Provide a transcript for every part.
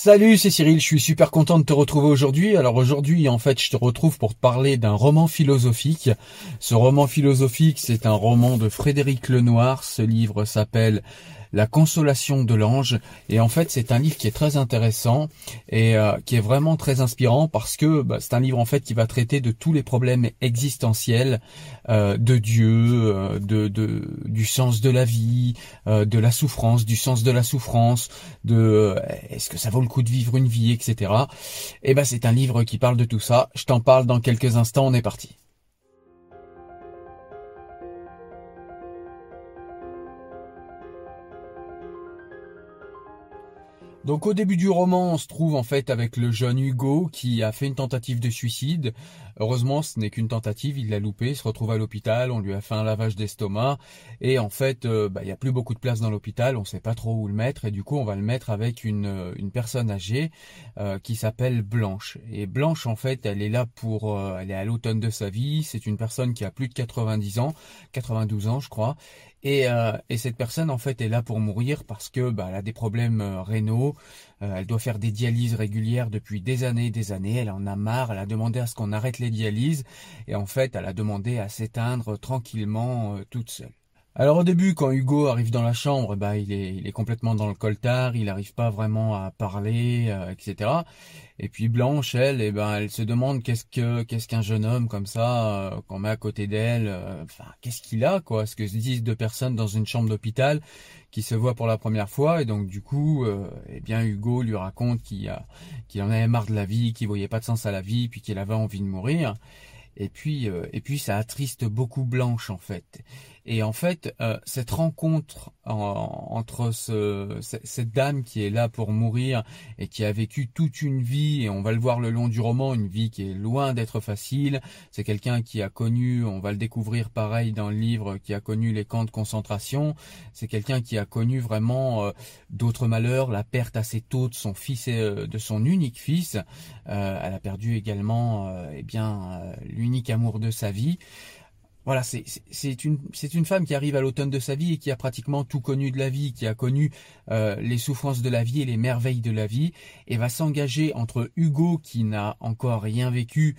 Salut, c'est Cyril, je suis super content de te retrouver aujourd'hui. Alors aujourd'hui, en fait, je te retrouve pour te parler d'un roman philosophique. Ce roman philosophique, c'est un roman de Frédéric Lenoir. Ce livre s'appelle la consolation de l'ange. Et en fait, c'est un livre qui est très intéressant et euh, qui est vraiment très inspirant parce que bah, c'est un livre en fait qui va traiter de tous les problèmes existentiels euh, de Dieu, euh, de, de, du sens de la vie, de la souffrance, du sens de la souffrance, de est-ce que ça vaut le coup de vivre une vie, etc. Et ben c'est un livre qui parle de tout ça. Je t'en parle dans quelques instants. On est parti. Donc au début du roman, on se trouve en fait avec le jeune Hugo qui a fait une tentative de suicide. Heureusement, ce n'est qu'une tentative, il l'a loupé, il se retrouve à l'hôpital, on lui a fait un lavage d'estomac et en fait, euh, bah, il n'y a plus beaucoup de place dans l'hôpital, on ne sait pas trop où le mettre et du coup, on va le mettre avec une, euh, une personne âgée euh, qui s'appelle Blanche. Et Blanche, en fait, elle est là pour, elle est à l'automne de sa vie, c'est une personne qui a plus de 90 ans, 92 ans, je crois, et, euh, et, cette personne en fait est là pour mourir parce que bah, a des problèmes euh, rénaux, euh, elle doit faire des dialyses régulières depuis des années et des années, elle en a marre, elle a demandé à ce qu'on arrête les dialyses. Et en fait elle a demandé à s'éteindre tranquillement toute seule. Alors au début, quand Hugo arrive dans la chambre, bah il est, il est complètement dans le coltard, il n'arrive pas vraiment à parler, euh, etc. Et puis Blanche, elle, eh ben, elle se demande qu'est-ce que, qu'est-ce qu'un jeune homme comme ça, euh, qu'on met à côté d'elle, euh, enfin, qu'est-ce qu'il a, quoi, ce que se disent deux personnes dans une chambre d'hôpital qui se voient pour la première fois, et donc du coup, eh bien Hugo lui raconte qu'il qu'il en avait marre de la vie, qu'il voyait pas de sens à la vie, puis qu'il avait envie de mourir. Et puis, et puis ça attriste beaucoup Blanche en fait. Et en fait, euh, cette rencontre entre ce, cette dame qui est là pour mourir et qui a vécu toute une vie, et on va le voir le long du roman, une vie qui est loin d'être facile. C'est quelqu'un qui a connu, on va le découvrir pareil dans le livre, qui a connu les camps de concentration. C'est quelqu'un qui a connu vraiment euh, d'autres malheurs, la perte assez tôt de son fils et euh, de son unique fils. elle a perdu également, eh bien, l'unique amour de sa vie. Voilà, c'est une, femme qui arrive à l'automne de sa vie et qui a pratiquement tout connu de la vie, qui a connu euh, les souffrances de la vie et les merveilles de la vie, et va s'engager entre Hugo qui n'a encore rien vécu,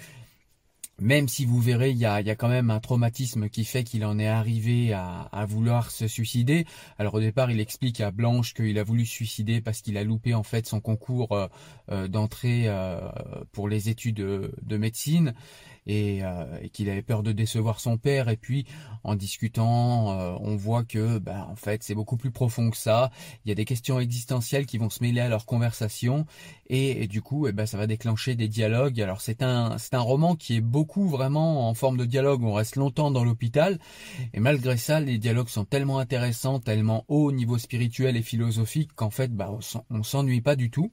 même si vous verrez, il y a, quand même un traumatisme qui fait qu'il en est arrivé à, à, vouloir se suicider. Alors au départ, il explique à Blanche qu'il a voulu se suicider parce qu'il a loupé en fait son concours euh, euh, d'entrée pour les études de médecine. Euh, et, qu'il avait peur de décevoir son père. Et puis en discutant, euh, on voit que ben, en fait c'est beaucoup plus profond que ça. Il y a des questions existentielles qui vont se mêler à leur conversation et, du coup eh ben, ça va déclencher des dialogues. Alors c'est un c'est un roman qui est beaucoup vraiment en forme de dialogue. On reste longtemps dans l'hôpital et malgré ça les dialogues sont tellement intéressants, tellement hauts au niveau spirituel et philosophique qu'en fait bah, on s'ennuie pas du tout.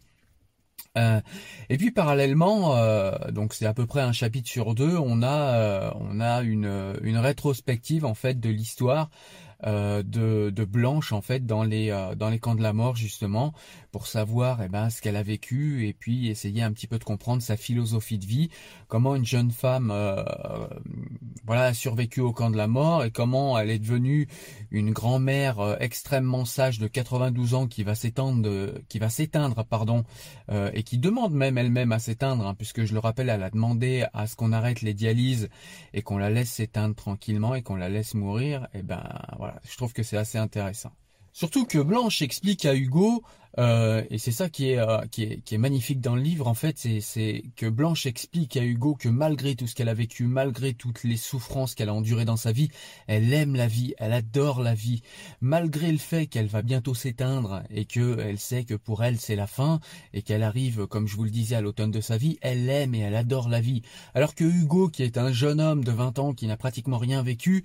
Euh, et puis parallèlement, euh, donc c'est à peu près un chapitre sur deux, on a euh, on a une, une rétrospective en fait de l'histoire euh, de, de, Blanche en fait dans les euh, dans les camps de la mort justement pour savoir eh ben ce qu'elle a vécu et puis essayer un petit peu de comprendre sa philosophie de vie, comment une jeune femme euh, voilà a survécu au camp de la mort et comment elle est devenue une grand-mère extrêmement sage de 92 ans qui va s'éteindre qui va s'éteindre pardon et qui demande même elle-même à s'éteindre hein, puisque je le rappelle elle a demandé à ce qu'on arrête les dialyses et qu'on la laisse s'éteindre tranquillement et qu'on la laisse mourir et eh ben voilà je trouve que c'est assez intéressant. Surtout que Blanche explique à Hugo, euh, et c'est ça qui est, euh, qui est, qui est magnifique dans le livre en fait, c'est que Blanche explique à Hugo que malgré tout ce qu'elle a vécu, malgré toutes les souffrances qu'elle a endurées dans sa vie, elle aime la vie, elle adore la vie, malgré le fait qu'elle va bientôt s'éteindre et que elle sait que pour elle c'est la fin et qu'elle arrive, comme je vous le disais, à l'automne de sa vie, elle aime et elle adore la vie. Alors que Hugo, qui est un jeune homme de 20 ans qui n'a pratiquement rien vécu,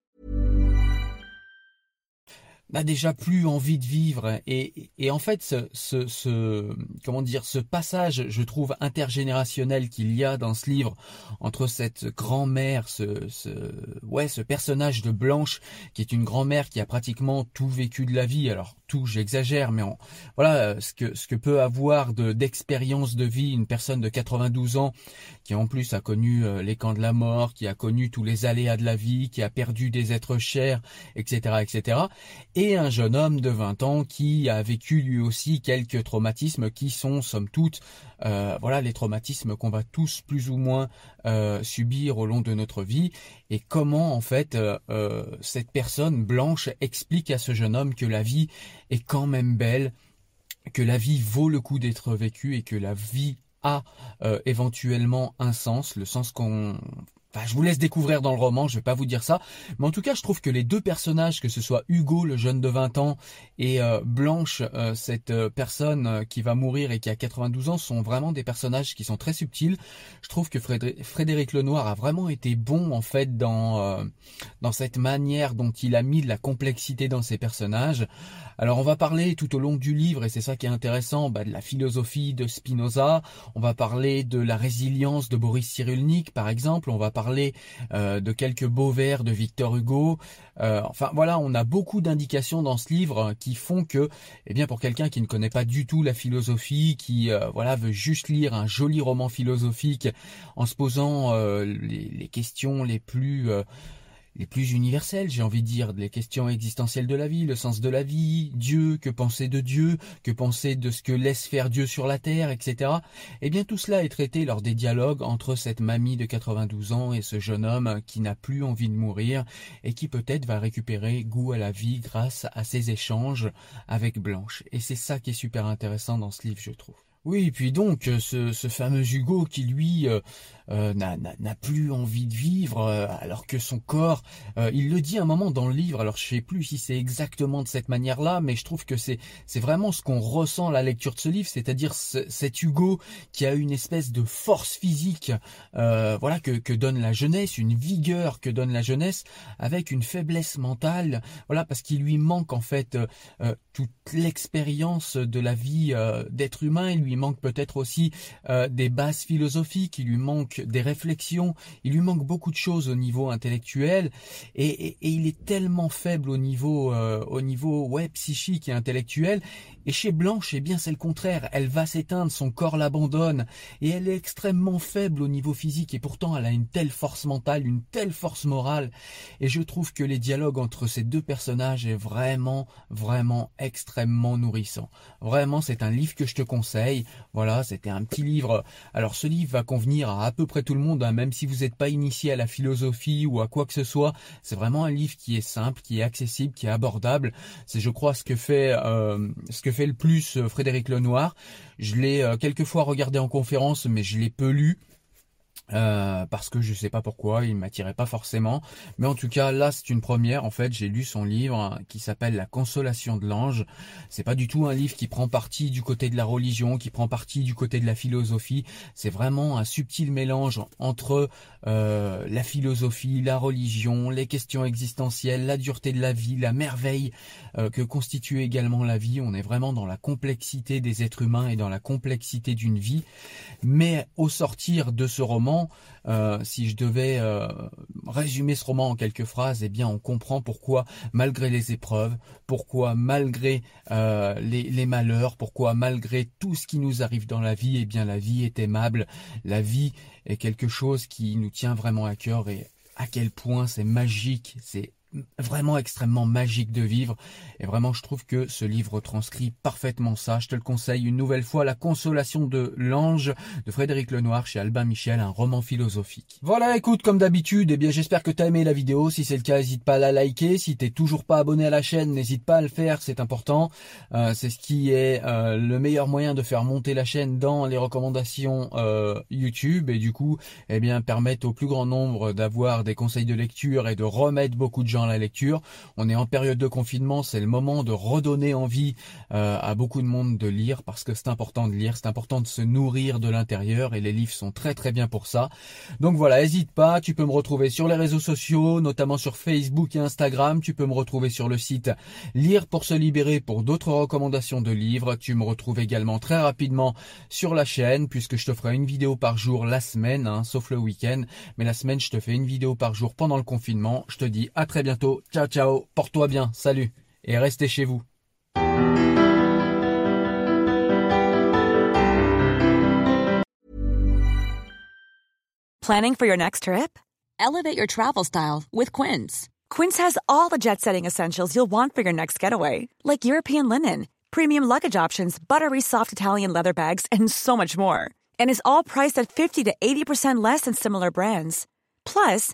N'a déjà plus envie de vivre. Et, et en fait ce, ce, ce, comment dire ce passage je trouve intergénérationnel qu'il y a dans ce livre entre cette grand-mère ce, ce ouais ce personnage de Blanche qui est une grand-mère qui a pratiquement tout vécu de la vie. Alors tout j'exagère mais voilà euh, ce que ce que peut avoir de d'expérience de vie une personne de 92 ans qui en plus a connu euh, les camps de la mort qui a connu tous les aléas de la vie qui a perdu des êtres chers etc etc et un jeune homme de 20 ans qui a vécu lui aussi quelques traumatismes qui sont somme toute euh, voilà les traumatismes qu'on va tous plus ou moins euh, subir au long de notre vie. Et comment en fait euh, cette personne blanche explique à ce jeune homme que la vie est quand même belle que la vie vaut le coup d'être vécue et que la vie a éventuellement un sens, le sens qu'on Enfin, je vous laisse découvrir dans le roman, je vais pas vous dire ça. Mais en tout cas, je trouve que les deux personnages, que ce soit Hugo, le jeune de 20 ans, et euh, Blanche, euh, cette euh, personne qui va mourir et qui a 92 ans, sont vraiment des personnages qui sont très subtils. Je trouve que Frédéric Lenoir a vraiment été bon, en fait, dans, dans cette manière dont il a mis de la complexité dans ses personnages. Alors, on va parler tout au long du livre, et c'est ça qui est intéressant, bah, de la philosophie de Spinoza. On va parler de la résilience de Boris Cyrulnik, par exemple. On va euh, de quelques beaux vers de Victor Hugo. Euh, enfin voilà, on a beaucoup d'indications dans ce livre qui font que, eh bien pour quelqu'un qui ne connaît pas du tout la philosophie, qui euh, voilà veut juste lire un joli roman philosophique en se posant les, questions les plus les plus universelles, j'ai envie de dire, les questions existentielles de la vie, le sens de la vie, Dieu, que penser de Dieu, que penser de ce que laisse faire Dieu sur la terre, etc. Eh bien tout cela est traité lors des dialogues entre cette mamie de 92 ans et ce jeune homme qui n'a plus envie de mourir et qui peut-être va récupérer goût à la vie grâce à ses échanges avec Blanche. Et c'est ça qui est super intéressant dans ce livre, je trouve. Oui, puis donc ce, ce fameux Hugo qui lui euh, euh, n'a plus envie de vivre, euh, alors que son corps, euh, il le dit un moment dans le livre, alors je sais plus si c'est exactement de cette manière-là, mais je trouve que c'est vraiment ce qu'on ressent à la lecture de ce livre, c'est-à-dire cet Hugo qui a une espèce de force physique, voilà que, donne la jeunesse, une vigueur que donne la jeunesse, avec une faiblesse mentale, voilà parce qu'il lui manque en fait toute l'expérience de la vie d'être humain, lui manque peut-être aussi euh, des bases philosophiques, il lui manque des réflexions, il lui manque beaucoup de choses au niveau intellectuel et, il est tellement faible au niveau euh, au niveau ouais psychique et intellectuel et chez Blanche, eh bien, c'est le contraire. Elle va s'éteindre, son corps l'abandonne, et elle est extrêmement faible au niveau physique, et pourtant elle a une telle force mentale, une telle force morale. Et je trouve que les dialogues entre ces deux personnages est vraiment, vraiment extrêmement nourrissant. Vraiment, c'est un livre que je te conseille. Voilà, c'était un petit livre. Alors, ce livre va convenir à à peu près tout le monde, hein, même si vous n'êtes pas initié à la philosophie ou à quoi que ce soit. C'est vraiment un livre qui est simple, qui est accessible, qui est abordable. C'est, je crois, ce que fait, euh, ce que fait le plus euh, Frédéric Lenoir. Je l'ai euh, quelques fois regardé en conférence, mais je l'ai peu lu. Euh, parce que je sais pas pourquoi, il m'attirait pas forcément. Mais en tout cas, là, c'est une première. En fait, j'ai lu son livre hein, qui s'appelle La Consolation de l'ange. C'est pas du tout un livre qui prend parti du côté de la religion, qui prend parti du côté de la philosophie. C'est vraiment un subtil mélange entre euh, la philosophie, la religion, les questions existentielles, la dureté de la vie, la merveille euh, que constitue également la vie. On est vraiment dans la complexité des êtres humains et dans la complexité d'une vie. Mais au sortir de ce roman, euh, si je devais euh, résumer ce roman en quelques phrases, eh bien, on comprend pourquoi, malgré les épreuves, pourquoi malgré euh, les, malheurs, pourquoi malgré tout ce qui nous arrive dans la vie, eh bien, la vie est aimable. La vie est quelque chose qui nous tient vraiment à cœur et à quel point c'est magique, c'est vraiment extrêmement magique de vivre. Et vraiment, je trouve que ce livre transcrit parfaitement ça. Je te le conseille une nouvelle fois, La Consolation de l'Ange de Frédéric Lenoir chez Albin Michel, un roman philosophique. Voilà, écoute, comme d'habitude, eh bien, j'espère que tu as aimé la vidéo. Si c'est le cas, n'hésite pas à la liker. Si t'es toujours pas abonné à la chaîne, n'hésite pas à le faire, c'est important. Euh, c'est ce qui est euh, le meilleur moyen de faire monter la chaîne dans les recommandations euh, YouTube et du coup, eh bien, permettre au plus grand nombre d'avoir des conseils de lecture et de remettre beaucoup de gens la lecture. On est en période de confinement, c'est le moment de redonner envie euh, à beaucoup de monde de lire parce que c'est important de lire, c'est important de se nourrir de l'intérieur et les livres sont très très bien pour ça. Donc voilà, n'hésite pas, tu peux me retrouver sur les réseaux sociaux, notamment sur Facebook et Instagram, tu peux me retrouver sur le site Lire pour se libérer pour d'autres recommandations de livres, tu me retrouves également très rapidement sur la chaîne puisque je te ferai une vidéo par jour la semaine, hein, sauf le week-end, mais la semaine je te fais une vidéo par jour pendant le confinement. Je te dis à très bientôt Ciao, ciao. Porte-toi bien. Salut. Et restez chez vous. Planning for your next trip? Elevate your travel style with Quince. Quince has all the jet setting essentials you'll want for your next getaway, like European linen, premium luggage options, buttery soft Italian leather bags, and so much more. And is all priced at 50 to 80% less than similar brands. Plus,